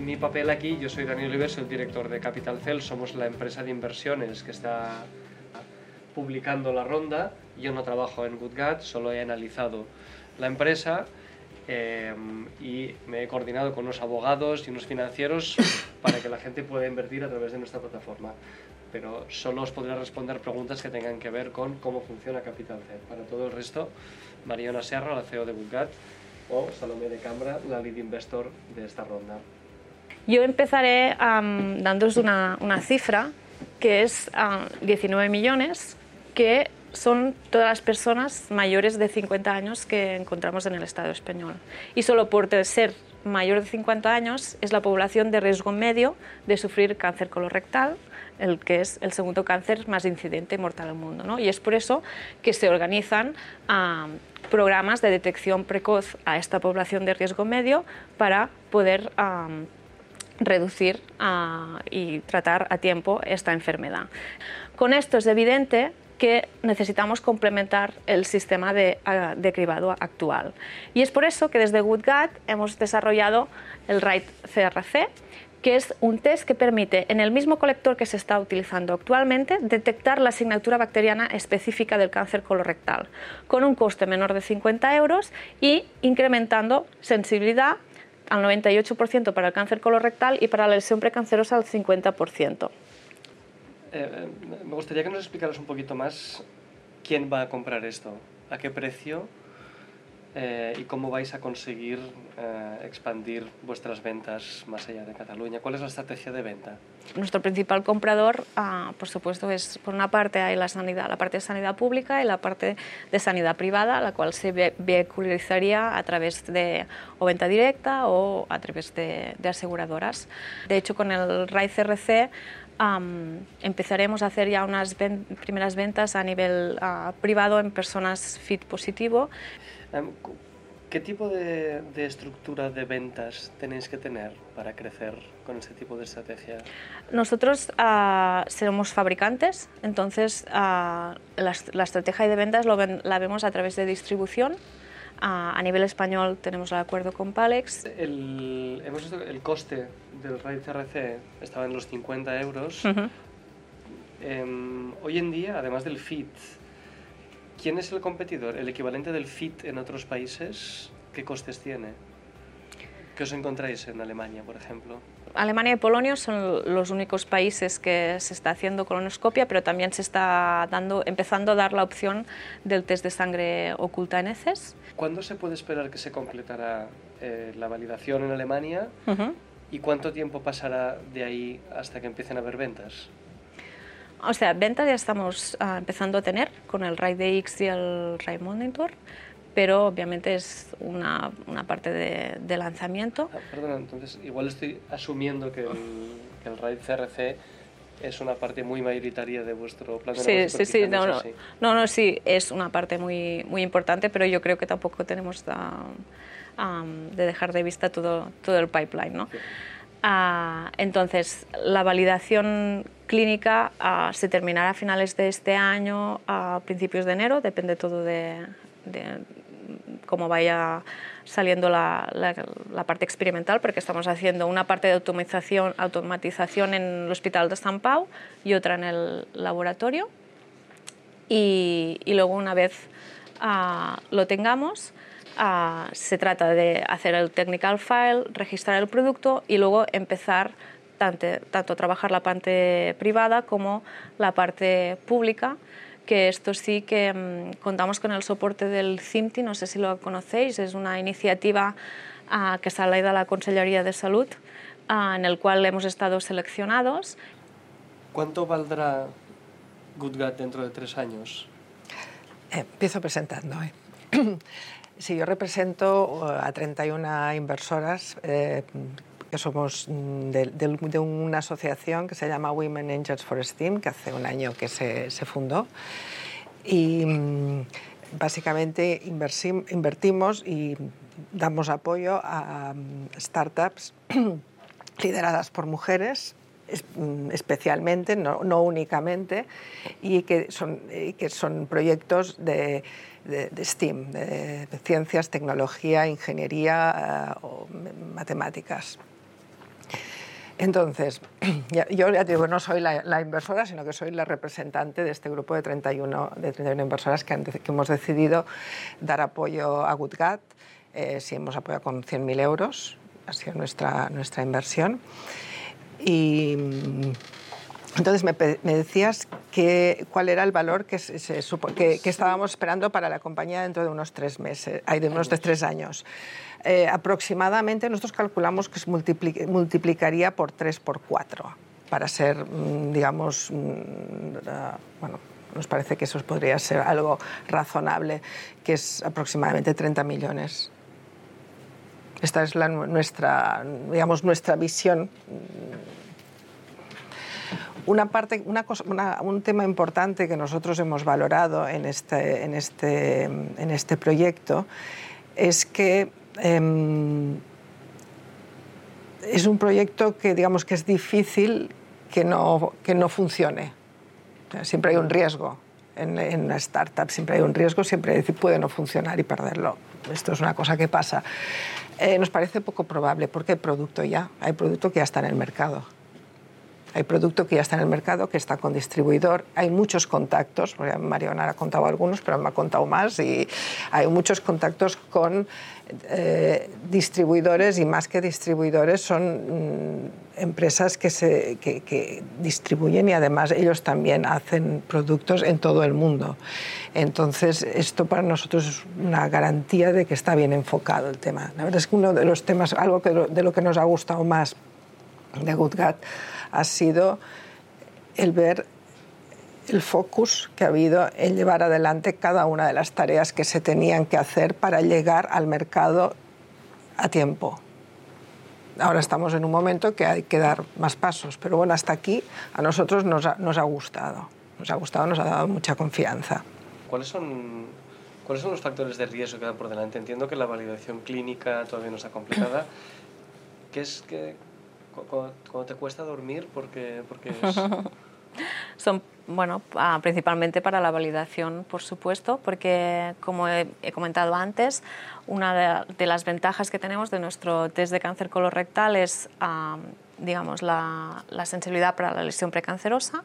mi papel aquí, yo soy Daniel Oliver, soy el director de Capital Cell, somos la empresa de inversiones que está publicando la ronda. Yo no trabajo en GoodGat, solo he analizado la empresa eh, y me he coordinado con unos abogados y unos financieros para que la gente pueda invertir a través de nuestra plataforma. Pero solo os podré responder preguntas que tengan que ver con cómo funciona Capital C. Para todo el resto, Mariana Serra, la CEO de Bootgat, o Salomé de Cambra, la lead investor de esta ronda. Yo empezaré um, una, una, cifra que es uh, 19 millones, que son todas las personas mayores de 50 años que encontramos en el Estado español. Y solo por ser mayor de 50 años es la población de riesgo medio de sufrir cáncer colorectal, el que es el segundo cáncer más incidente y mortal del mundo. ¿no? Y es por eso que se organizan uh, programas de detección precoz a esta población de riesgo medio para poder um, reducir y tratar a tiempo esta enfermedad. Con esto es evidente que necesitamos complementar el sistema de, cribado actual. Y es por eso que desde GoodGat hemos desarrollado el RIDE CRC, que es un test que permite, en el mismo colector que se está utilizando actualmente, detectar la asignatura bacteriana específica del cáncer colorectal, con un coste menor de 50 euros y incrementando sensibilidad al 98% para el cáncer colorectal y para la lesión precancerosa al 50%. Eh, me gustaría que nos explicaras un poquito más quién va a comprar esto, a qué precio eh, y cómo vais a conseguir eh, expandir vuestras ventas más allá de Cataluña. ¿Cuál es la estrategia de venta? Nuestro principal comprador, ah, por supuesto, es por una parte hay la sanidad, la parte de sanidad pública y la parte de sanidad privada, la cual se vehiculizaría a través de o venta directa o a través de, de aseguradoras. De hecho, con el RAI CRC Um, empezaremos a hacer ya unas ven primeras ventas a nivel uh, privado en personas fit positivo. Um, ¿Qué tipo de, de, estructura de ventas tenéis que tener para crecer con este tipo de estrategia? Nosotros uh, somos fabricantes, entonces uh, la, la, estrategia de ventas lo ven, la vemos a través de distribución. A nivel español tenemos el acuerdo con Palex. El, hemos visto el coste del RAID CRC estaba en los 50 euros. Uh -huh. eh, hoy en día, además del FIT, ¿quién es el competidor? ¿El equivalente del FIT en otros países? ¿Qué costes tiene? ¿Qué os encontráis en Alemania, por ejemplo? Alemania y Polonia son los únicos países que se está haciendo colonoscopia, pero también se está dando, empezando a dar la opción del test de sangre oculta en heces. ¿Cuándo se puede esperar que se completará eh, la validación en Alemania? Uh -huh. ¿Y cuánto tiempo pasará de ahí hasta que empiecen a haber ventas? O sea, ventas ya estamos uh, empezando a tener con el RAID X y el RAID Monitor, pero obviamente es una, una parte de, de lanzamiento. Ah, perdona, entonces igual estoy asumiendo que el, que el RAID CRC es una parte muy mayoritaria de vuestro plan de sí. Sí, sí, no, no, no, no, sí, es una parte muy, muy importante, pero yo creo que tampoco tenemos... Um, de dejar de vista todo, todo el pipeline. ¿no? Uh, entonces, la validación clínica uh, se terminará a finales de este año, a principios de enero, depende todo de, de cómo vaya saliendo la, la, la, parte experimental, porque estamos haciendo una parte de automatización, automatización en el Hospital de San Pau y otra en el laboratorio. Y, y luego, una vez uh, lo tengamos, Uh, se trata de hacer el technical file, registrar el producto y luego empezar tanto, tanto trabajar la parte privada como la parte pública, que esto sí que um, contamos con el soporte del CIMTI, no sé si lo conocéis, es una iniciativa uh, que sale de la Consellería de Salud, uh, en el cual hemos estado seleccionados. ¿Cuánto valdrá GoodGut dentro de tres años? Eh, empiezo presentando. ¿eh? Sí, yo represento uh, a 31 inversoras eh, que somos mm, de, una asociación que se llama Women Angels for STEAM, que hace un año que se, fundó. Y mm, básicamente invertimos y damos apoyo a mm, startups lideradas por mujeres especialmente, no, únicamente, y que son, que son proyectos de, de, de STEAM, de, ciencias, tecnología, ingeniería uh, o matemáticas. Entonces, yo ya digo, no soy la, inversora, sino que soy la representante de este grupo de 31, de 31 inversoras que, que hemos decidido dar apoyo a GoodGat. Eh, sí, hemos apoyado con 100.000 euros, ha sido nuestra, nuestra inversión. Y entonces me, decías que, cuál era el valor que, se, que, que, estábamos esperando para la compañía dentro de unos tres meses, hay de unos de tres años. Eh, aproximadamente nosotros calculamos que se multiplicaría por tres, por cuatro, para ser, mm, digamos, mm, bueno, nos parece que eso podría ser algo razonable, que es aproximadamente 30 millones. Esta es la, nuestra, digamos, nuestra visión una parte, una cosa, un tema importante que nosotros hemos valorado en este, en este, en este proyecto es que em, es un proyecto que digamos que es difícil que no, que no funcione. Siempre hay un riesgo en, una startup, siempre hay un riesgo, siempre puede no funcionar y perderlo. Esto es una cosa que pasa. Eh, nos parece poco probable porque hay producto ya, hay producto que ya está en el mercado. Hay producto que ya está en el mercado, que está con distribuidor. Hay muchos contactos, Mariona ha contado algunos, pero me ha contado más. Y hay muchos contactos con eh, distribuidores y más que distribuidores son mm, empresas que, se, que, distribuyen y además ellos también hacen productos en todo el mundo. Entonces, esto para nosotros es una garantía de que está bien enfocado el tema. La verdad es que uno de los temas, algo que, de lo que nos ha gustado más de GoodGat ha sido el ver el focus que ha habido en llevar adelante cada una de las tareas que se tenían que hacer para llegar al mercado a tiempo. Ahora estamos en un momento que hay que dar más pasos, pero bueno, hasta aquí a nosotros nos ha, nos ha gustado. Nos ha gustado, nos ha dado mucha confianza. ¿Cuáles son, ¿Cuáles son los factores de riesgo que dan por delante? Entiendo que la validación clínica todavía no está completada. ¿Qué es, que cuando, te cuesta dormir, porque, porque Son, bueno, ah, principalmente para la validación, por supuesto, porque como he, comentado antes, una de, las ventajas que tenemos de nuestro test de cáncer colorectal es, ah, digamos, la, la, sensibilidad para la lesión precancerosa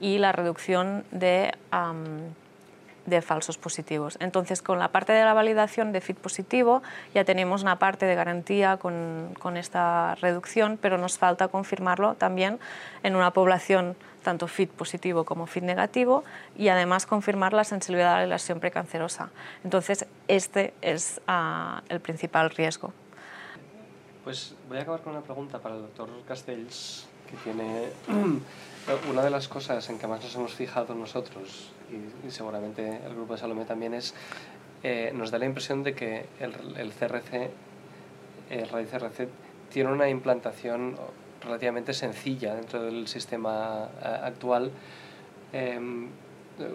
y la reducción de de falsos positivos. Entonces, con la parte de la validación de FIT positivo ya tenemos una parte de garantía con, con, esta reducción, pero nos falta confirmarlo también en una población tanto FIT positivo como FIT negativo y además confirmar la sensibilidad a la lesión precancerosa. Entonces, este es uh, el principal riesgo. Pues voy a acabar con una pregunta para el doctor Castells, que tiene una de las cosas en que más nos hemos fijado nosotros y, seguramente el grupo de Salomé también es, eh, nos da la impresión de que el, el CRC, el RAID CRC, tiene una implantación relativamente sencilla dentro del sistema eh, actual. Em,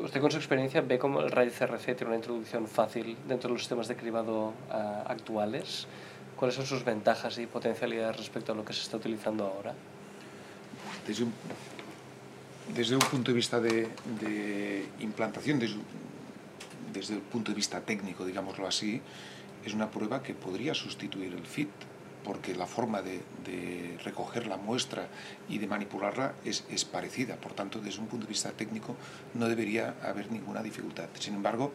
¿Usted con su experiencia ve cómo el RAID CRC tiene una introducción fácil dentro de los sistemas de cribado uh, actuales? ¿Cuáles son sus ventajas y potencialidades respecto a lo que se está utilizando ahora? Desde un desde un punto de vista de, implantación, desde, el punto de vista técnico, digámoslo así, es una prueba que podría sustituir el FIT, porque la forma de, recoger la muestra y de manipularla es, parecida. Por tanto, desde un punto de vista técnico no debería haber ninguna dificultad. Sin embargo,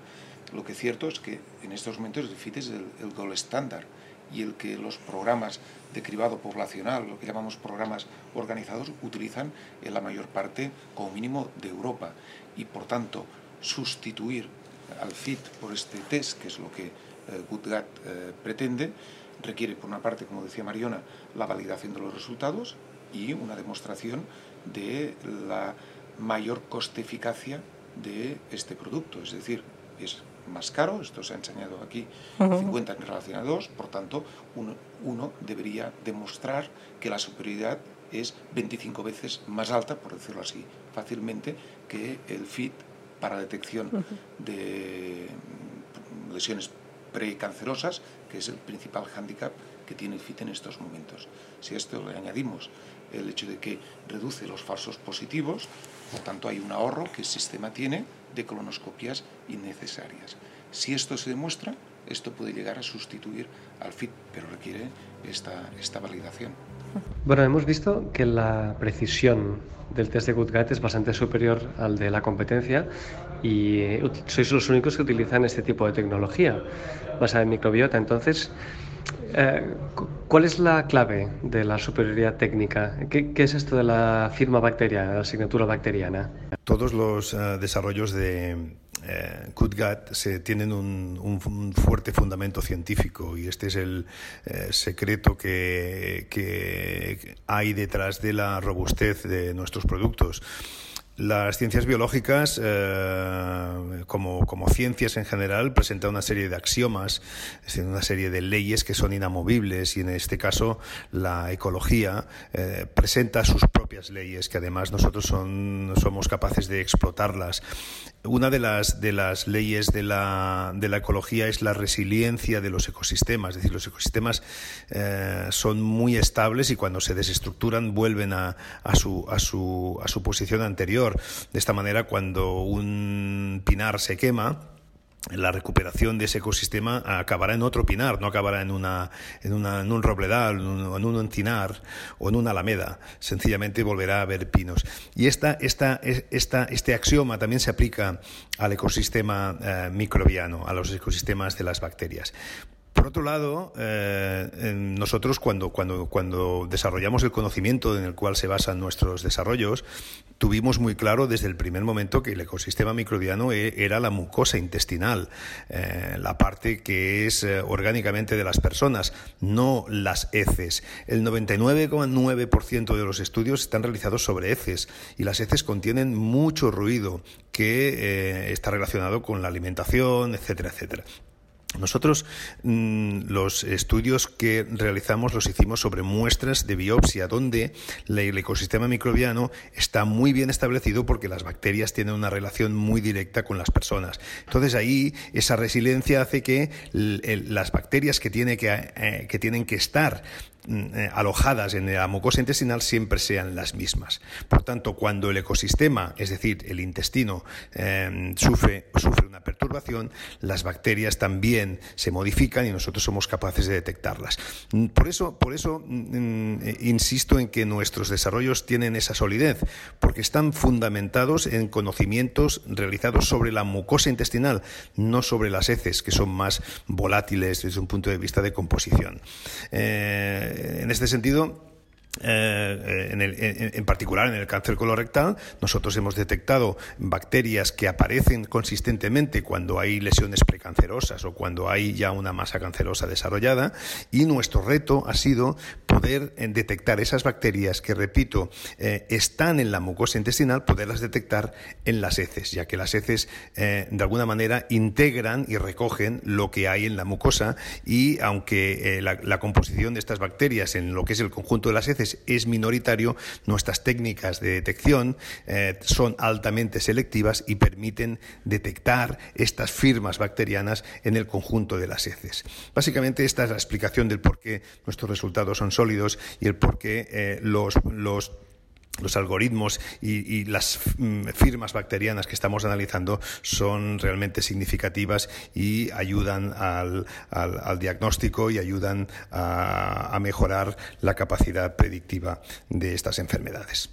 lo que es cierto es que en estos momentos el FIT es el, el gold estándar y el que los programas de cribado poblacional, lo que llamamos programas organizados, utilizan en la mayor parte como mínimo de Europa. Y por tanto, sustituir al FIT por este test, que es lo que eh, eh, pretende, requiere, por una parte, como decía Mariona, la validación de los resultados y una demostración de la mayor coste-eficacia de este producto. Es decir, es más caro, esto se ha enseñado aquí, 50 en relación a 2, por tanto, uno, uno, debería demostrar que la superioridad es 25 veces más alta, por decirlo así fácilmente, que el FIT para detección de lesiones precancerosas, que es el principal hándicap que tiene el FIT en estos momentos. Si a esto le añadimos el hecho de que reduce los falsos positivos, por tanto hay un ahorro que el sistema tiene de colonoscopias innecesarias. Si esto se demuestra, esto puede llegar a sustituir al FIT, pero requiere esta, esta validación. Bueno, hemos visto que la precisión del test de GoodGut es bastante superior al de la competencia y eh, sois los únicos que utilizan este tipo de tecnología basada en microbiota. Entonces, eh, ¿cuál es la clave de la superioridad técnica? ¿Qué, es esto de la firma bacteriana, la asignatura bacteriana? Todos los eh, desarrollos de eh, se, tienen un, fuerte fundamento científico y este es el eh, secreto que, que hay detrás de la robustez de nuestros productos. Las ciencias biológicas, eh, como, ciencias en general, presentan una serie de axiomas, es decir, una serie de leyes que son inamovibles y en este caso la ecología eh, presenta sus propias leyes que además nosotros son, somos capaces de explotarlas. Una de las, de las leyes de la, de la ecología es la resiliencia de los ecosistemas, es decir, los ecosistemas eh, son muy estables y cuando se desestructuran vuelven a, a, su, a, su, a su posición anterior. De esta manera, cuando un pinar se quema, la recuperación de ese ecosistema acabará en otro pinar, no acabará en, una, en, una, en un robledal, en un encinar o en una alameda. Sencillamente volverá a haber pinos. Y esta, esta, esta, este axioma también se aplica al ecosistema eh, microbiano, a los ecosistemas de las bacterias. Por otro lado, eh, nosotros cuando, cuando, cuando desarrollamos el conocimiento en el cual se basan nuestros desarrollos, tuvimos muy claro desde el primer momento que el ecosistema microbiano e, era la mucosa intestinal, eh, la parte que es eh, orgánicamente de las personas, no las heces. El 99,9% de los estudios están realizados sobre heces y las heces contienen mucho ruido que está relacionado con la alimentación, etcétera, etcétera. Nosotros mm, los estudios que realizamos los hicimos sobre muestras de biopsia, donde el ecosistema microbiano está muy bien establecido porque las bacterias tienen una relación muy directa con las personas. Entonces ahí esa resiliencia hace que las bacterias que, tiene que, eh, que tienen que estar eh, alojadas en la mucosa intestinal siempre sean las mismas. Por tanto, cuando el ecosistema, es decir, el intestino, em, sufre, sufre una perturbación, las bacterias también se modifican y nosotros somos capaces de detectarlas. Mm, por eso, por eso mm, insisto en que nuestros desarrollos tienen esa solidez, porque están fundamentados en conocimientos realizados sobre la mucosa intestinal, no sobre las heces, que son más volátiles desde un punto de vista de composición. Eh, en este sentido, eh, en, particular en el cáncer colorectal, nosotros hemos detectado bacterias que aparecen consistentemente cuando hay lesiones precancerosas o cuando hay ya una masa cancerosa desarrollada y nuestro reto ha sido poder eh, detectar esas bacterias que, repito, eh, están en la mucosa intestinal, poderlas detectar en las heces, ya que las heces de alguna manera integran y recogen lo que hay en la mucosa y aunque la composición de estas bacterias en lo que es el conjunto de las heces es minoritario, nuestras técnicas de detección eh, son altamente selectivas y permiten detectar estas firmas bacterianas en el conjunto de las heces. Básicamente esta es la explicación del por qué nuestros resultados son sólidos y el por qué eh, los, los los algoritmos y, las mm, firmas bacterianas que estamos analizando son realmente significativas y ayudan al, diagnóstico y ayudan a mejorar la capacidad predictiva de estas enfermedades.